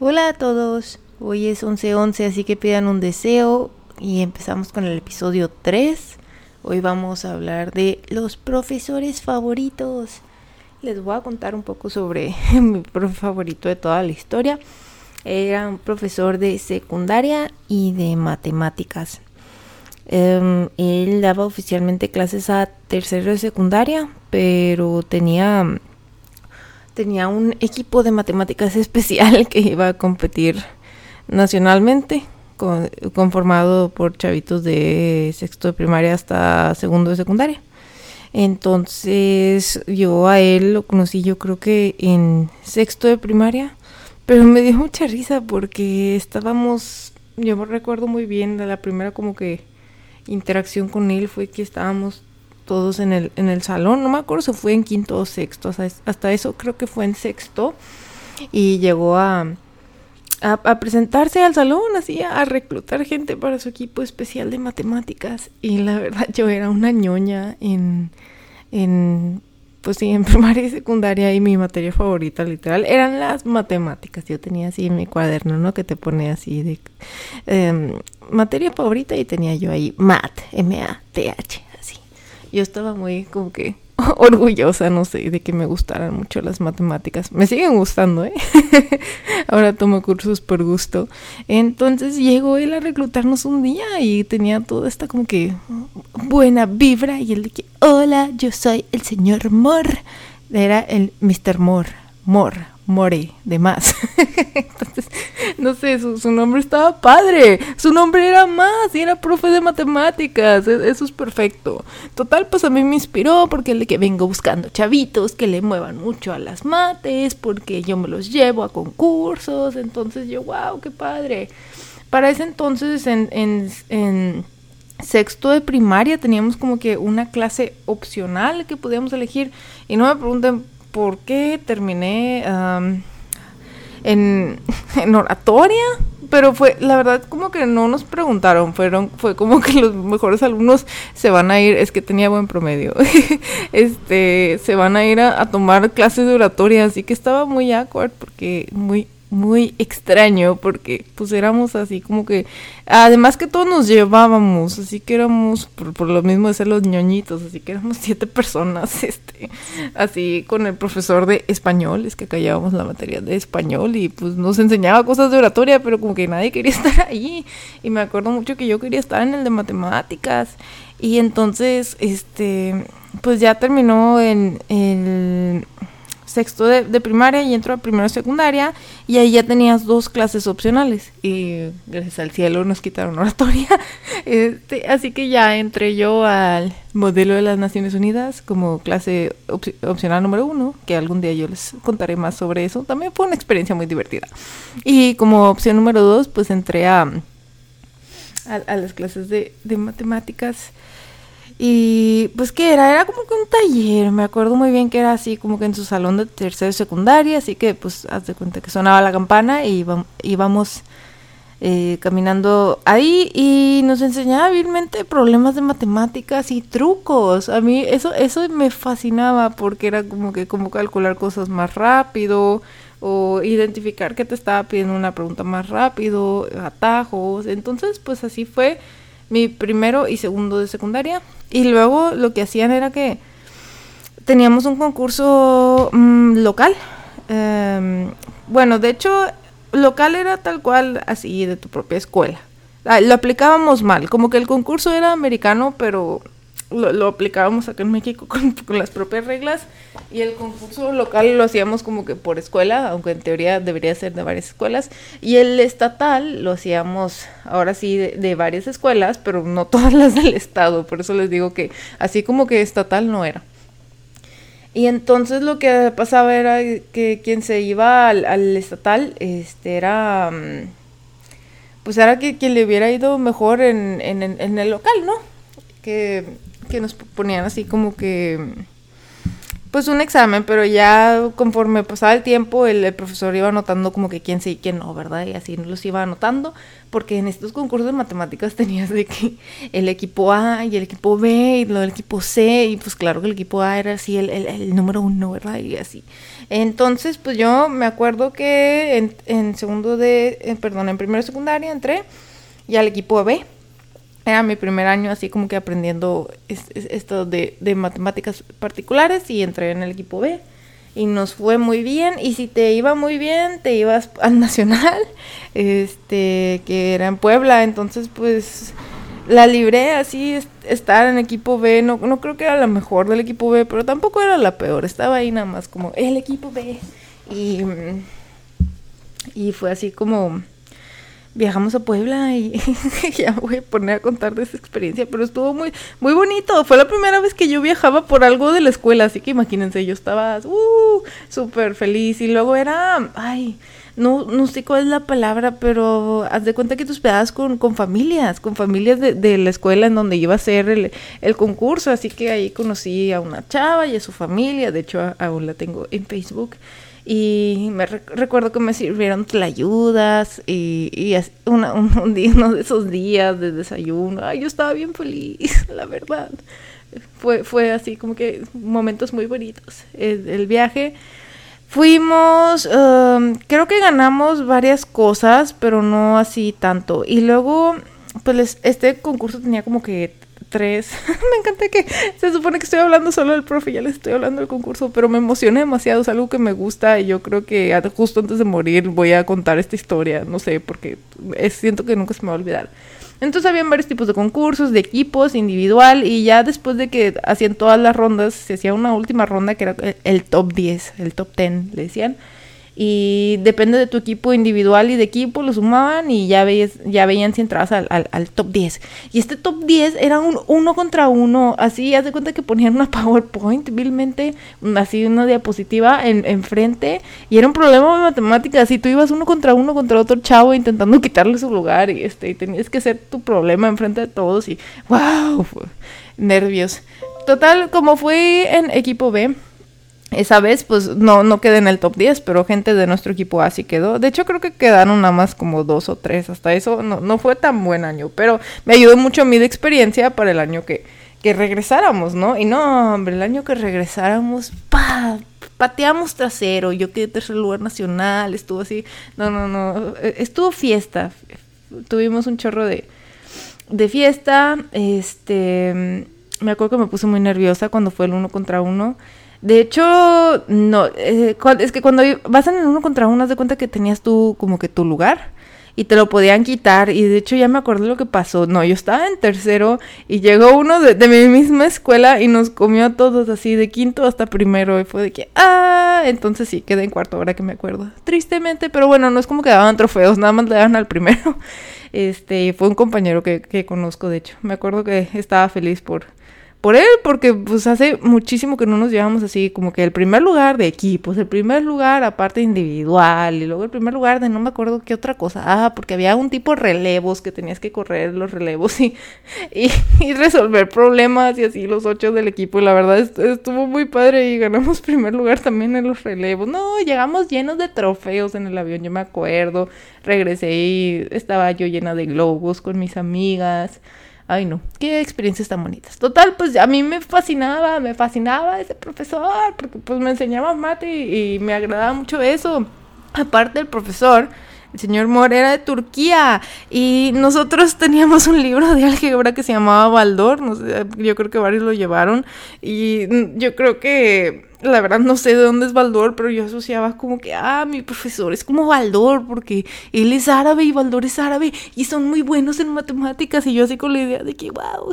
Hola a todos, hoy es 11-11 así que pidan un deseo y empezamos con el episodio 3. Hoy vamos a hablar de los profesores favoritos. Les voy a contar un poco sobre mi profe favorito de toda la historia. Era un profesor de secundaria y de matemáticas. Em, él daba oficialmente clases a tercero de secundaria, pero tenía tenía un equipo de matemáticas especial que iba a competir nacionalmente, conformado por chavitos de sexto de primaria hasta segundo de secundaria. Entonces yo a él lo conocí yo creo que en sexto de primaria, pero me dio mucha risa porque estábamos, yo me recuerdo muy bien de la primera como que interacción con él fue que estábamos todos en el, en el salón. No me acuerdo si fue en quinto o sexto. hasta eso creo que fue en sexto. Y llegó a, a, presentarse al salón, así, a reclutar gente para su equipo especial de matemáticas. Y la verdad, yo era una ñoña en, en pues sí, en primaria y secundaria y mi materia favorita literal eran las matemáticas. Yo tenía así en mi cuaderno, ¿no? Que te pone así de em, materia favorita y tenía yo ahí MAT, M-A-T-H yo estaba muy como que orgullosa, no sé, de que me gustaran mucho las matemáticas. Me siguen gustando, ¿eh? Ahora tomo cursos por gusto. Entonces llegó él a reclutarnos un día y tenía toda esta como que buena vibra y él de que, hola, yo soy el señor Mor. Era el Mr. Mor, Mor, More, de más. Entonces, no sé, su, nombre estaba padre. Su nombre era más y era profe de matemáticas. E, eso es perfecto. Total, pues a mí me inspiró porque el de que vengo buscando chavitos que le muevan mucho a las mates, porque yo me los llevo a concursos. Entonces yo, wow, qué padre. Para ese entonces, en, en, en sexto de primaria teníamos como que una clase opcional que podíamos elegir. Y no me pregunten por qué terminé en, oratoria, pero fue, la verdad, como que no nos preguntaron, fueron, fue como que los mejores alumnos se van a ir, es que tenía buen promedio, este, se van a ir a, a tomar clases de oratoria, así que estaba muy awkward porque muy, muy extraño porque pues éramos así como que además que todos nos llevábamos así que éramos por, lo mismo de ser los ñoñitos así que éramos siete personas este así con el profesor de español es que callábamos la materia de español y pues nos enseñaba cosas de oratoria pero como que nadie quería estar ahí. Y me acuerdo mucho que yo quería estar en el de matemáticas. Y entonces este pues ya terminó en el sexto de, primaria y entro a primero de secundaria y ahí ya tenías dos clases opcionales y gracias al cielo nos quitaron oratoria. Este, así que ya entré yo al modelo de las Naciones Unidas como clase opcional número uno, que algún día yo les contaré más sobre eso. También fue una experiencia muy divertida. Y como opción número dos, pues entré a, a, las clases de, de matemáticas y pues que era, era como que un taller, me acuerdo muy bien que era así como que en su salón de tercero y secundaria, así que pues haz de cuenta que sonaba la campana y íbamos eh, caminando ahí y nos enseñaba hábilmente problemas de matemáticas y trucos. A mí eso, eso me fascinaba porque era como que como calcular cosas más rápido o identificar que te estaba pidiendo una pregunta más rápido, atajos. Entonces pues así fue mi primero y segundo de secundaria. Y luego lo que hacían era que teníamos un concurso mm, local. Em, bueno, de hecho, local era tal cual así de tu propia escuela. Ah, lo aplicábamos mal, como que el concurso era americano, pero lo, aplicábamos acá en México con, las propias reglas y el concurso local lo hacíamos como que por escuela, aunque en teoría debería ser de varias escuelas, y el estatal lo hacíamos ahora sí de, varias escuelas, pero no todas las del estado, por eso les digo que así como que estatal no era. Y entonces lo que pasaba era que quien se iba al, estatal este era mm, pues era que quien le hubiera ido mejor en, en el local, ¿no? Que que nos ponían así como que pues un examen, pero ya conforme pasaba el tiempo, el, profesor iba anotando como que quién sí y quién no, ¿verdad? Y así los iba anotando, porque en estos concursos de matemáticas tenías de que el equipo A y el equipo B y lo del equipo C, y pues claro que el equipo A era así el, el, número uno, ¿verdad? Y así. Entonces, pues yo me acuerdo que en, segundo de, perdón, en primero secundaria entré y al equipo B era mi primer año así como que aprendiendo esto de, matemáticas particulares y entré en el equipo B. Y nos fue muy bien. Y si te iba muy bien te ibas al nacional este que era en Puebla. Entonces pues la libré así estar en equipo B. No, no creo que era la mejor del equipo B pero tampoco era la peor. Estaba ahí nada más como el equipo B. Y y fue así como viajamos a Puebla y ya voy a poner a contar de esa experiencia, pero estuvo muy, muy bonito. Fue la primera vez que yo viajaba por algo de la escuela, así que imagínense, yo estaba uh, súper feliz y luego era, ay, no, no sé cuál es la palabra, pero haz de cuenta que tú hospedabas con, con familias, con familias de, de, la escuela en donde iba a ser el, el, concurso, así que ahí conocí a una chava y a su familia, de hecho aún la tengo en Facebook. Y me recuerdo que me sirvieron tlayudas y, y un, un, día, uno de esos días de desayuno. Ay, yo estaba bien feliz, la verdad. Fue, fue así como que momentos muy bonitos. El, viaje. Fuimos, um, creo que ganamos varias cosas, pero no así tanto. Y luego, pues este concurso tenía como que tres. me encanta que se supone que estoy hablando solo del profe, ya les estoy hablando del concurso, pero me emocioné demasiado, es algo que me gusta y yo creo que justo antes de morir voy a contar esta historia, no sé, porque siento que nunca se me va a olvidar. Entonces habían varios tipos de concursos, de equipos, individual, y ya después de que hacían todas las rondas, se hacía una última ronda que era el top 10, el top 10, le decían y depende de tu equipo individual y de equipo, lo sumaban y ya, veías, ya veían si entrabas al, al, top 10. Y este top 10 era un uno contra uno, así, haz de cuenta que ponían una PowerPoint, vilmente, así una diapositiva en, enfrente, y era un problema de matemáticas, si tú ibas uno contra uno contra otro chavo intentando quitarle su lugar, y, este, y tenías que ser tu problema enfrente de todos, y wow, nervios. Total, como fue en equipo B, esa vez, pues no, no quedé en el top 10, pero gente de nuestro equipo así quedó. De hecho, creo que quedaron nada más como dos o tres. Hasta eso no, no fue tan buen año, pero me ayudó mucho de experiencia para el año que, que regresáramos, ¿no? Y no, hombre, el año que regresáramos, pa, pateamos trasero. Yo quedé tercer lugar nacional, estuvo así. No, no, no. E, estuvo fiesta. Tuvimos un chorro de, de fiesta. Este. Me acuerdo que me puse muy nerviosa cuando fue el uno contra uno. De hecho, no, eh, es que cuando vas en uno contra uno, haz de cuenta que tenías tú como que tu lugar y te lo podían quitar. Y de hecho ya me acuerdo lo que pasó. No, yo estaba en tercero y llegó uno de, mi misma escuela y nos comió a todos así, de quinto hasta primero. Y fue de que, ah, entonces sí, quedé en cuarto, ahora que me acuerdo. Tristemente, pero bueno, no es como que daban trofeos, nada más le daban al primero. Este, fue un compañero que, que conozco, de hecho. Me acuerdo que estaba feliz por por él, porque pues hace muchísimo que no nos llevamos así, como que el primer lugar de equipos, el primer lugar aparte individual, y luego el primer lugar de no me acuerdo qué otra cosa, ah, porque había un tipo de relevos que tenías que correr los relevos y, y, resolver problemas y así los ocho del equipo, y la verdad estuvo muy padre y ganamos primer lugar también en los relevos, no, llegamos llenos de trofeos en el avión, yo me acuerdo, regresé y estaba yo llena de globos con mis amigas, Ay, no, qué experiencias tan bonitas. Total, pues a mí me fascinaba, me fascinaba ese profesor, porque pues me enseñaba mate y, me agradaba mucho eso. Aparte el profesor, el señor Moore era de Turquía y nosotros teníamos un libro de álgebra que se llamaba Baldor, no sé, yo creo que varios lo llevaron y yo creo que la verdad no sé de dónde es Baldor, pero yo asociaba como que, ah, mi profesor es como Baldor, porque él es árabe y Baldor es árabe y son muy buenos en matemáticas. Y yo así con la idea de que, wow.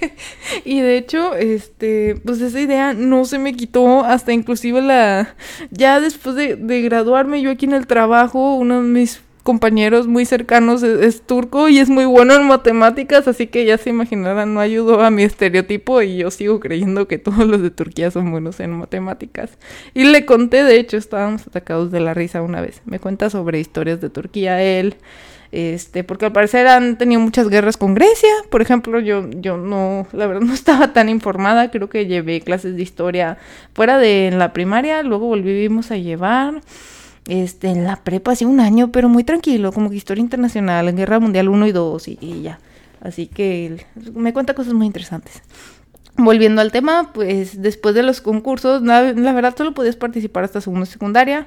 y de hecho, este, pues esa idea no se me quitó hasta inclusive la, ya después de, de graduarme yo aquí en el trabajo, uno de mis compañeros muy cercanos es, turco y es muy bueno en matemáticas, así que ya se imaginarán, no ayudó a mi estereotipo y yo sigo creyendo que todos los de Turquía son buenos en matemáticas. Y le conté, de hecho, estábamos atacados de la risa una vez. Me cuenta sobre historias de Turquía él. Este, porque al parecer han tenido muchas guerras con Grecia, por ejemplo, yo, yo no, la verdad no estaba tan informada, creo que llevé clases de historia fuera de la primaria, luego volvimos a llevar, este, en la prepa hace un año, pero muy tranquilo, como que historia internacional, en Guerra Mundial 1 y 2 y, ya. Así que me cuenta cosas muy interesantes. Volviendo al tema, pues después de los concursos, la, verdad solo podías participar hasta segundo secundaria,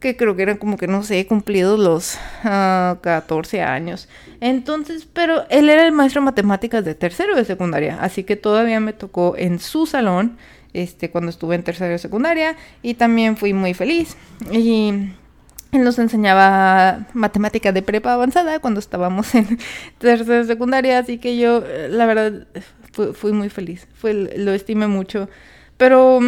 que creo que eran como que no sé, cumplidos los 14 ah, años. Entonces, pero él era el maestro de matemáticas de tercero de secundaria, así que todavía me tocó en su salón este, cuando estuve en tercera de secundaria y también fui muy feliz. Y él nos enseñaba matemática de prepa avanzada cuando estábamos en tercera de secundaria, así que yo, la verdad, fui, muy feliz, fue, lo estimé mucho. Pero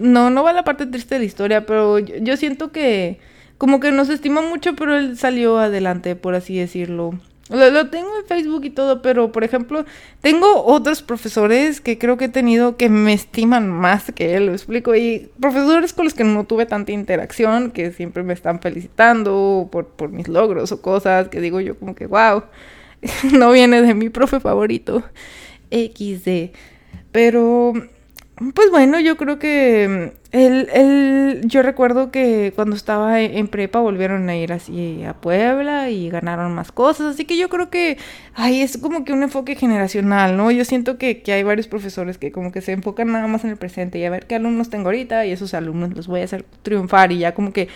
no, no va la parte triste de la historia, pero yo siento que como que nos estima mucho, pero él salió adelante, por así decirlo. Lo, tengo en Facebook y todo, pero por ejemplo, tengo otros profesores que creo que he tenido que me estiman más que él, lo explico. Y profesores con los que no tuve tanta interacción, que siempre me están felicitando por, por mis logros o cosas, que digo yo como que, wow, no viene de mi profe favorito, XD. Pero pues bueno, yo creo que él, él, yo recuerdo que cuando estaba en prepa volvieron a ir así a Puebla y ganaron más cosas, así que yo creo que ay, es como que un enfoque generacional, ¿no? Yo siento que, que hay varios profesores que como que se enfocan nada más en el presente y a ver qué alumnos tengo ahorita y esos alumnos los voy a hacer triunfar y ya como que,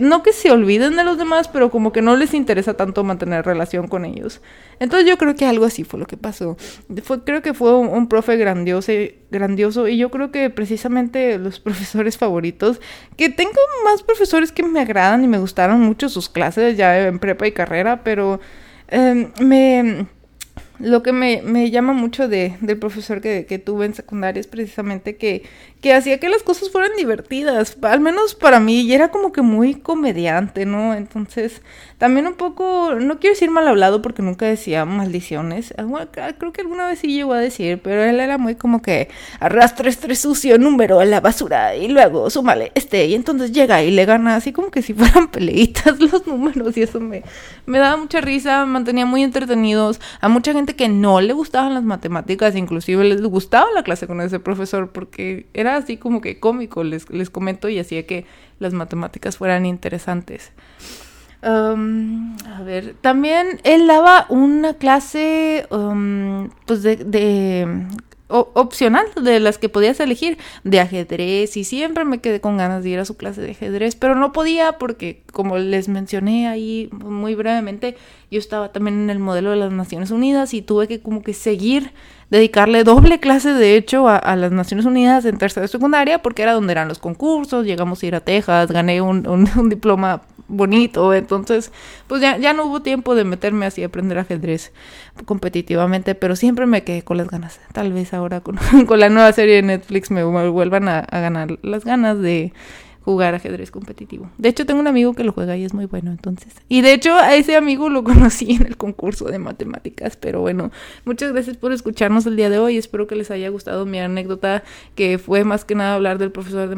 no que se olviden de los demás, pero como que no les interesa tanto mantener relación con ellos. Entonces yo creo que algo así fue lo que pasó. Fue, creo que fue un, un profe grandioso, grandioso y yo creo que precisamente los profesores favoritos, que tengo más profesores que me agradan y me gustaron mucho sus clases ya en prepa y carrera, pero em, me lo que me, me llama mucho de, del profesor que, tuve en secundaria es precisamente que, que hacía que las cosas fueran divertidas, al menos para mí, y era como que muy comediante, ¿no? Entonces, también un poco, no quiero decir mal hablado porque nunca decía maldiciones, creo que alguna vez sí llegó a decir, pero él era muy como que arrastra este sucio número a la basura y luego súmale este, y entonces llega y le gana así como que si fueran peleitas los números, y eso me, me daba mucha risa, me mantenía muy entretenidos, a mucha gente que no le gustaban las matemáticas, inclusive les gustaba la clase con ese profesor porque era así como que cómico, les, les comento, y hacía que las matemáticas fueran interesantes. a ver, también él daba una clase pues de, de opcional de las que podías elegir de ajedrez y siempre me quedé con ganas de ir a su clase de ajedrez pero no podía porque como les mencioné ahí muy brevemente yo estaba también en el modelo de las Naciones Unidas y tuve que como que seguir dedicarle doble clase de hecho a, las Naciones Unidas en tercera y secundaria porque era donde eran los concursos llegamos a ir a Texas gané un, un diploma bonito. Entonces, pues ya, ya no hubo tiempo de meterme así a aprender ajedrez competitivamente, pero siempre me quedé con las ganas. Tal vez ahora con, con la nueva serie de Netflix me, vuelvan a, a ganar las ganas de jugar ajedrez competitivo. De hecho, tengo un amigo que lo juega y es muy bueno, entonces. Y de hecho, a ese amigo lo conocí en el concurso de matemáticas, pero bueno, muchas gracias por escucharnos el día de hoy. Espero que les haya gustado mi anécdota, que fue más que nada hablar del profesor de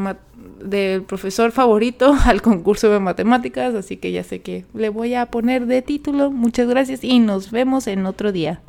del profesor favorito al concurso de matemáticas, así que ya sé que le voy a poner de título. Muchas gracias y nos vemos en otro día.